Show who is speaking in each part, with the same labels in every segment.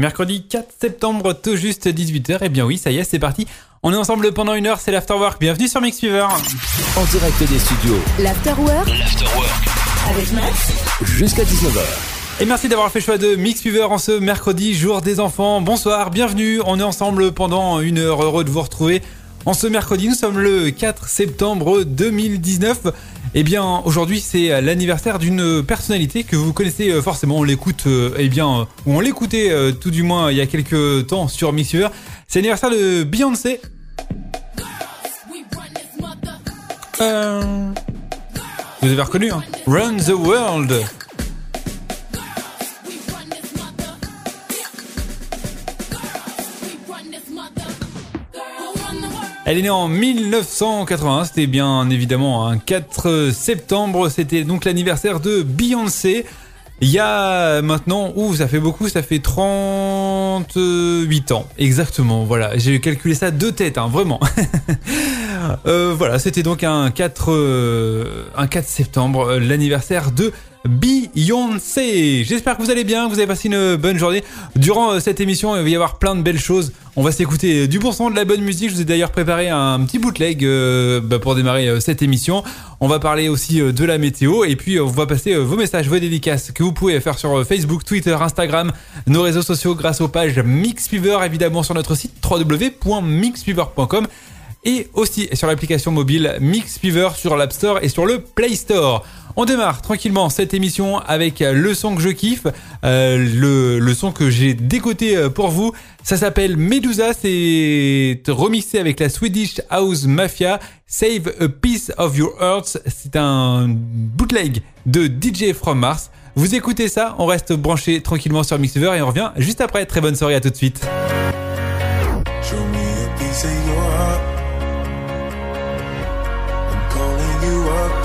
Speaker 1: Mercredi 4 septembre, tout juste 18h. Et bien oui, ça y est, c'est parti. On est ensemble pendant une heure, c'est l'Afterwork. Bienvenue sur Mix Fever.
Speaker 2: En direct des studios.
Speaker 3: L'Afterwork. Avec Max.
Speaker 2: Jusqu'à 19h.
Speaker 1: Et merci d'avoir fait le choix de Mix Fever en ce mercredi, jour des enfants. Bonsoir, bienvenue. On est ensemble pendant une heure. Heureux de vous retrouver. En ce mercredi, nous sommes le 4 septembre 2019. Eh bien, aujourd'hui, c'est l'anniversaire d'une personnalité que vous connaissez euh, forcément. On l'écoute, euh, eh bien, ou on l'écoutait euh, tout du moins il y a quelques temps sur Mix Fever. C'est l'anniversaire de Beyoncé. Euh, Vous avez reconnu, hein Run the World. Elle est née en 1981, c'était bien évidemment un 4 septembre, c'était donc l'anniversaire de Beyoncé. Il y a maintenant, ouh, ça fait beaucoup, ça fait 38 ans, exactement, voilà, j'ai calculé ça de tête, hein, vraiment. Euh, voilà, c'était donc un 4, euh, un 4 septembre, euh, l'anniversaire de Beyoncé. J'espère que vous allez bien, que vous avez passé une bonne journée. Durant euh, cette émission, il va y avoir plein de belles choses. On va s'écouter du bon son, de la bonne musique. Je vous ai d'ailleurs préparé un petit bootleg euh, bah, pour démarrer euh, cette émission. On va parler aussi euh, de la météo et puis euh, on va passer euh, vos messages, vos dédicaces que vous pouvez faire sur euh, Facebook, Twitter, Instagram, nos réseaux sociaux grâce aux pages Mixfever évidemment sur notre site www.mixfever.com et aussi sur l'application mobile Mixfever sur l'App Store et sur le Play Store. On démarre tranquillement cette émission avec le son que je kiffe, euh, le, son que j'ai décoté euh, pour vous. Ça s'appelle Medusa, c'est remixé avec la Swedish House Mafia. Save a Piece of Your Earth, c'est un bootleg de DJ From Mars. Vous écoutez ça, on reste branché tranquillement sur Mixfever et on revient juste après. Très bonne soirée à tout de suite.
Speaker 4: Heart.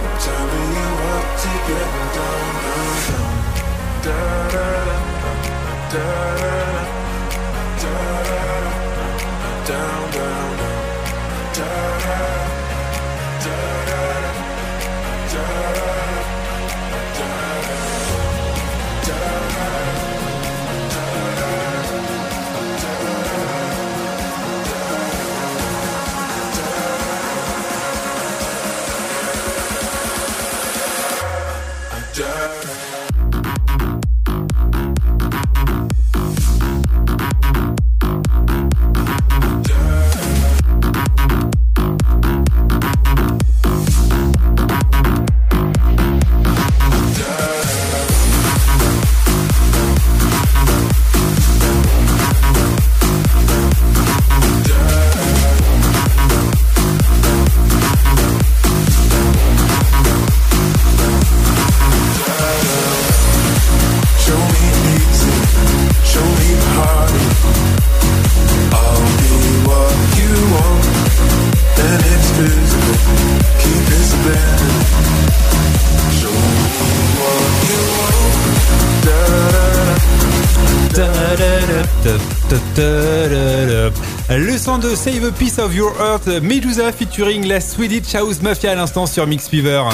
Speaker 4: Turning you up to get down.
Speaker 1: Le son de Save a Piece of Your Earth, Medusa featuring la Swedish House Mafia à l'instant sur Mix Fever.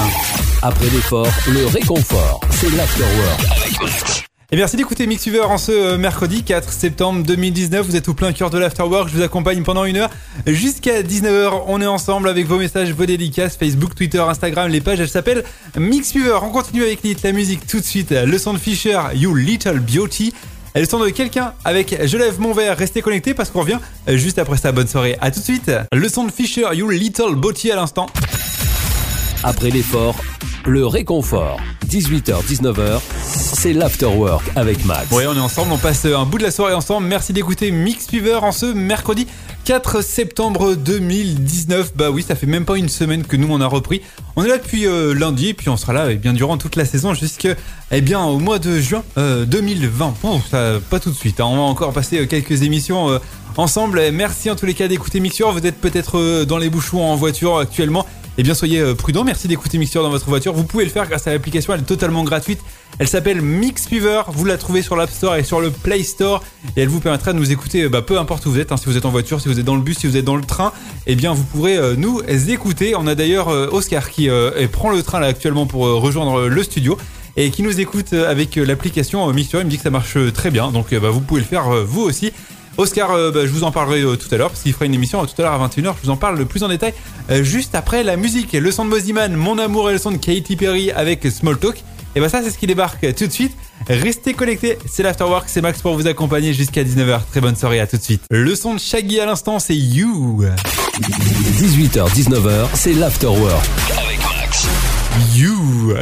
Speaker 2: Après l'effort, le réconfort. C'est l'Afterwork.
Speaker 1: Et merci d'écouter Mix Fever en ce euh, mercredi 4 septembre 2019. Vous êtes au plein cœur de l'Afterwork. Je vous accompagne pendant une heure jusqu'à 19h. On est ensemble avec vos messages, vos dédicaces, Facebook, Twitter, Instagram. Les pages, elles s'appellent Mix Fever. On continue avec la musique tout de suite. Le son de Fisher, You Little Beauty. Et le son de quelqu'un avec Je lève mon verre. Restez connectés parce qu'on revient juste après ça. Bonne soirée. À tout de suite. Le son de Fisher, You Little Beauty à l'instant.
Speaker 2: Après l'effort, le réconfort. 18h-19h c'est l'afterwork avec Max.
Speaker 1: Ouais, on est ensemble, on passe un bout de la soirée ensemble. Merci d'écouter Mix Fever en ce mercredi 4 septembre 2019. Bah oui, ça fait même pas une semaine que nous on a repris. On est là depuis euh, lundi et puis on sera là eh bien durant toute la saison jusqu'à eh bien au mois de juin euh, 2020. Bon, ça pas tout de suite. hein. On va encore passer euh, quelques émissions euh, ensemble. Merci en tous les cas d'écouter Mixture. Vous êtes peut-être euh, dans les bouchons en voiture actuellement. Eh bien, soyez euh, prudents. Merci d'écouter Mixture dans votre voiture. Vous pouvez le faire grâce à l'application. Elle est totalement gratuite. Elle s'appelle Mixfever. Vous la trouvez sur l'App Store et sur le Play Store. Et elle vous permettra de nous écouter, euh, bah, peu importe où vous êtes. hein. si vous êtes en voiture, si vous êtes dans le bus, si vous êtes dans le train, eh bien, vous pourrez euh, nous écouter. On a d'ailleurs Oscar qui prend le train là actuellement pour rejoindre le studio et qui nous écoute avec l'application Mixture. Il me dit que ça marche très bien. Donc, bah, vous pouvez le faire vous aussi. Oscar, euh, bah, je vous en parlerai euh, tout à l'heure parce qu'il fera une émission euh, tout à l'heure à 21h. Je vous en parle le plus en détail euh, juste après la musique. Le son de Moziman, Mon amour et le son de Katy Perry avec Small Talk. Et bah ça, c'est ce qui débarque tout de suite. Restez connectés, c'est l'Afterwork, c'est Max pour vous accompagner jusqu'à 19h. Très bonne soirée, à tout de suite. Le son de Shaggy à l'instant, c'est You.
Speaker 2: 18h, 19h, c'est l'afterwork.
Speaker 1: You.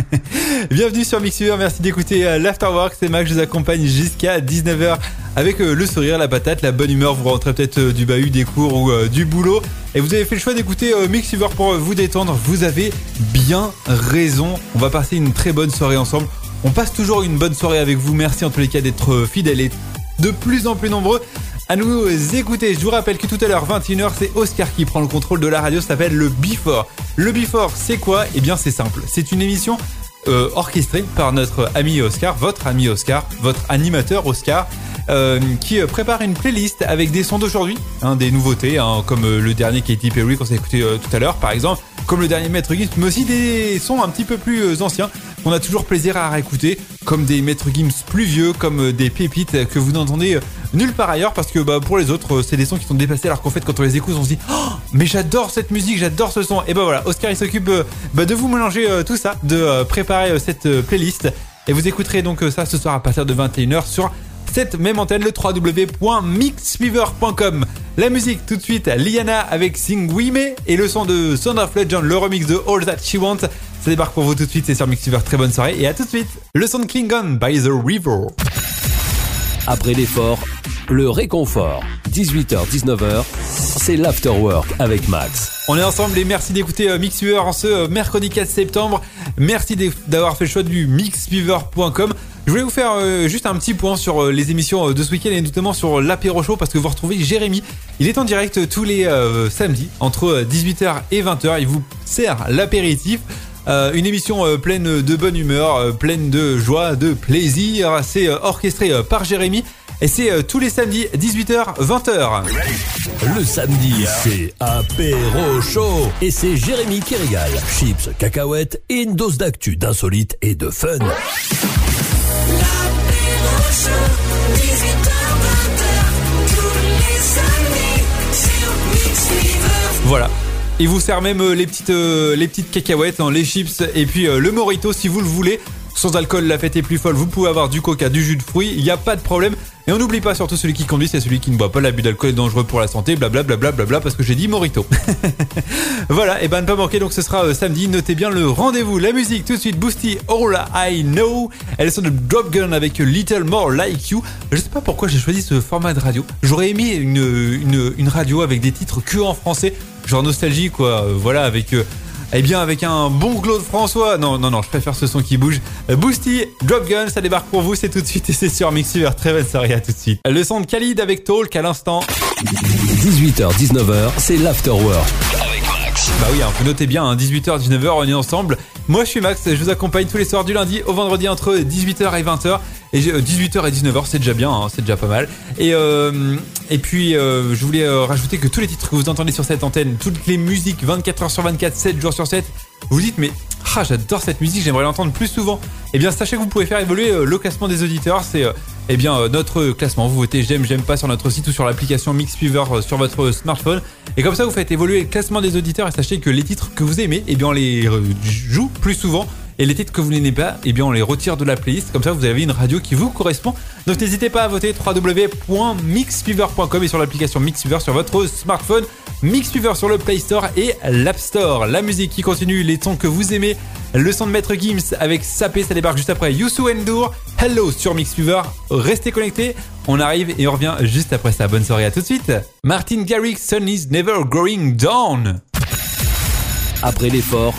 Speaker 1: Bienvenue sur Mixer, merci d'écouter euh, l'Afterwork, c'est Max, je vous accompagne jusqu'à 19h avec euh, le sourire, la patate, la bonne humeur, vous rentrez peut-être euh, du bahut, des cours ou du boulot. Et vous avez fait le choix d'écouter Mixer pour vous détendre, vous avez bien raison, on va passer une très bonne soirée ensemble, on passe toujours une bonne soirée avec vous, merci en tous les cas d'être fidèles et de plus en plus nombreux à nous écouter. Je vous rappelle que tout à l'heure, 21h, c'est Oscar qui prend le contrôle de la radio, ça s'appelle le Before. Le Before, c'est quoi? Eh bien, c'est simple. C'est une émission euh, orchestrée par notre ami Oscar, votre ami Oscar, votre animateur Oscar, euh, qui euh, prépare une playlist avec des sons d'aujourd'hui, hein, des nouveautés, hein, comme euh, le dernier Katy Perry qu'on s'est écouté euh, tout à l'heure, par exemple, comme le dernier Maître Gims, mais aussi des sons un petit peu plus anciens qu'on a toujours plaisir à réécouter, comme des Maître Gims plus vieux, comme des pépites que vous n'entendez nulle part ailleurs, parce que bah, pour les autres, euh, c'est des sons qui sont dépassés, alors qu'en fait, quand on les écoute, on se dit, oh, mais j'adore cette musique, j'adore ce son. Et bah voilà, Oscar il s'occupe euh, bah, de vous mélanger euh, tout ça, de préparer cette playlist, et vous écouterez donc ça ce soir à partir de 21h sur cette même antenne, le www.mixfever.com. La musique tout de suite, Liana avec Sing We et le son de Sound of Legend, le remix de All That She Wants. Ça débarque pour vous tout de suite, c'est sur Mixfever. Très bonne soirée et à tout de suite. Le son de Klingon by The River.
Speaker 2: Après l'effort, le réconfort. 18h, 19h, c'est l'afterwork avec Max.
Speaker 1: On est ensemble et merci d'écouter euh, Mixfever en ce euh, mercredi 4 septembre. Merci d'avoir fait le choix du mixfever.com. Je voulais vous faire euh, juste un petit point sur les émissions de ce week-end et notamment sur l'apéro show parce que vous retrouvez Jérémy. Il est en direct tous les samedis entre euh, 18h et 20h. Il vous sert l'apéritif. Euh, une émission euh, pleine de bonne humeur, euh, pleine de joie, de plaisir. C'est euh, orchestré euh, par Jérémy et c'est euh, tous les samedis 18h 20h.
Speaker 2: Le samedi, c'est apéro chaud. Et c'est Jérémy qui régale. Chips, cacahuètes et une dose d'actu, d'insolite et de fun.
Speaker 1: Voilà. Il vous sert même euh, les petites, euh, les petites cacahuètes, les chips et puis euh, le morito si vous le voulez. Sans alcool, la fête est plus folle. Vous pouvez avoir du coca, du jus de fruits. Il n'y a pas de problème. Et on n'oublie pas surtout celui qui conduit, c'est celui qui ne boit pas. L'abus d'alcool est dangereux pour la santé. Blablabla, bla parce que j'ai dit morito. voilà. Et ben ne pas manquer. Donc ce sera samedi. Notez bien le rendez-vous. La musique tout de suite. Boosty, All I Know. Elle est de Drop Gun avec Little More Like You. Je sais pas pourquoi j'ai choisi ce format de radio. J'aurais aimé une, une, une radio avec des titres que en français genre nostalgie quoi. Euh, voilà avec euh, eh bien avec un bon Claude François. Non non non je préfère ce son qui bouge. Euh, Boosty Drop Gun ça débarque pour vous c'est tout de suite. Et c'est sur Mixer très bonne soirée à tout de suite. Le son de Khalid avec Talk à l'instant.
Speaker 2: 18h, 19h, c'est l'afterwork.
Speaker 1: Bah oui hein, vous notez bien hein, 18h 19h on est ensemble. Moi je suis Max je vous accompagne tous les soirs du lundi au vendredi entre 18h et 20h et j'ai- euh, 18h et 19h c'est déjà bien hein, c'est déjà pas mal. Et euh, et puis euh, je voulais euh, rajouter que tous les titres que vous entendez sur cette antenne toutes les musiques 24h sur 24 7 jours sur 7 vous vous dites mais ah, j'adore cette musique j'aimerais l'entendre plus souvent et bien sachez que vous pouvez faire évoluer euh, le classement des auditeurs c'est euh, eh bien euh, notre classement vous votez j'aime j'aime pas sur notre site ou sur l'application Mixfever euh, sur votre smartphone et comme ça vous faites évoluer le classement des auditeurs et sachez que les titres que vous aimez eh bien on les joue plus souvent et les titres que vous n'aimez pas, eh bien on les retire de la playlist. Comme ça, vous avez une radio qui vous correspond. Donc n'hésitez pas à voter www.mixfever.com et sur l'application Mixfever sur votre smartphone. Mix Fever sur le Play Store et l'App Store. La musique qui continue, les sons que vous aimez, le son de Maître Gims avec Sapé, ça débarque juste après Youssou Endur. Hello sur Mix Fever. Restez connectés, on arrive et on revient juste après ça. Bonne soirée à tout de suite. Martin Garrix, Sun is never going down.
Speaker 2: Après l'effort,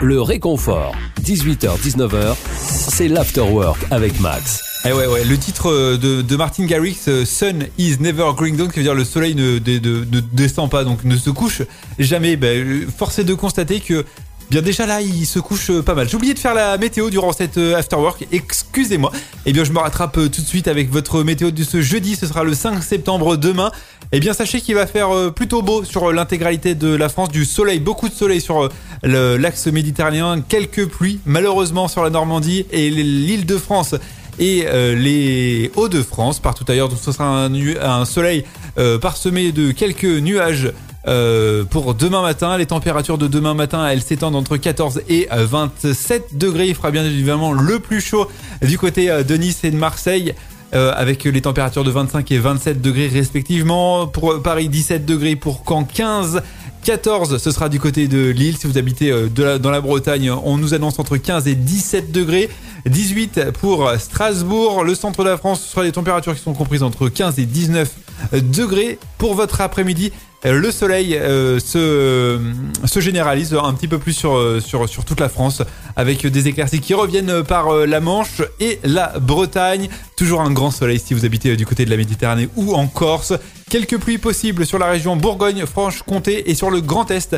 Speaker 2: le réconfort. 18h-19h, c'est l'afterwork avec Max.
Speaker 1: Eh ouais, ouais, le titre euh, de, de Martin Garrix, euh, Sun is never going down, qui veut dire le soleil ne, de- de- ne descend pas, donc ne se couche jamais. Ben, euh, force est de constater que, bien déjà là, il se couche pas mal. J'ai oublié de faire la météo durant cette afterwork, excusez-moi. Eh bien, je me rattrape tout de suite avec votre météo de ce jeudi, ce sera le 5 septembre demain. Eh bien, sachez qu'il va faire plutôt beau sur l'intégralité de la France, du soleil, beaucoup de soleil sur l'axe méditerranéen, quelques pluies, malheureusement sur la Normandie et l'île de France et euh, les Hauts-de-France, partout ailleurs. Donc ce sera un, soleil euh, parsemé de quelques nuages. euh, pour demain matin, les températures de demain matin, elles s'étendent entre 14 et euh, 27 degrés. Il fera bien évidemment le plus chaud du côté de Nice et de Marseille. avec les températures de 25 et 27 degrés respectivement. Pour Paris, 17 degrés. Pour Caen, 15. 14, ce sera du côté de Lille. Si vous habitez dans la Bretagne, on nous annonce entre 15 et 17 degrés. 18 pour Strasbourg. Le centre de la France, ce sera des températures qui sont comprises entre 15 et 19 degrés. Pour votre après-midi, euh, le soleil euh, se, se généralise un petit peu plus sur, euh, sur, sur toute la France avec des éclaircies qui reviennent par euh, la Manche et la Bretagne. Toujours un grand soleil si vous habitez euh, du côté de la Méditerranée ou en Corse. Quelques pluies possibles sur la région Bourgogne, Franche-Comté et sur le Grand Est.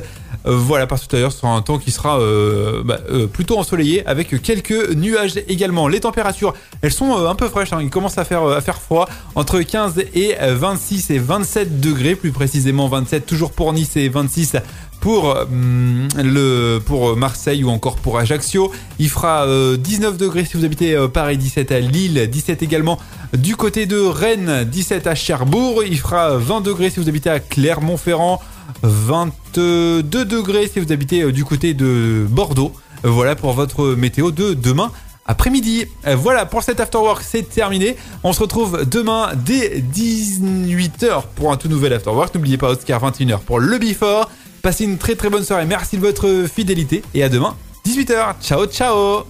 Speaker 1: Euh, voilà, que tout à l'heure, ce sera un temps qui sera euh, bah, euh, plutôt ensoleillé avec quelques nuages également. Les températures, elles sont euh, un peu fraîches. hein. Il commence à faire, euh, froid entre 15 et euh, 26 et 27 degrés, plus précisément 27 toujours pour Nice et 26 pour hum, le pour Marseille ou encore pour Ajaccio. Il fera euh, 19 degrés si vous habitez euh, Paris, 17 à Lille, 17 également du côté de Rennes, 17 à Cherbourg. Il fera 20 degrés si vous habitez à Clermont-Ferrand, 22 degrés si vous habitez euh, du côté de Bordeaux. Euh, Voilà pour votre météo de demain après-midi. Euh, Voilà pour cet afterwork, c'est terminé. On se retrouve demain dès 18h pour un tout nouvel afterwork. N'oubliez pas Oscar 21h pour le before. Passez une très très bonne soirée. Merci de votre fidélité et à demain 18h. Ciao ciao.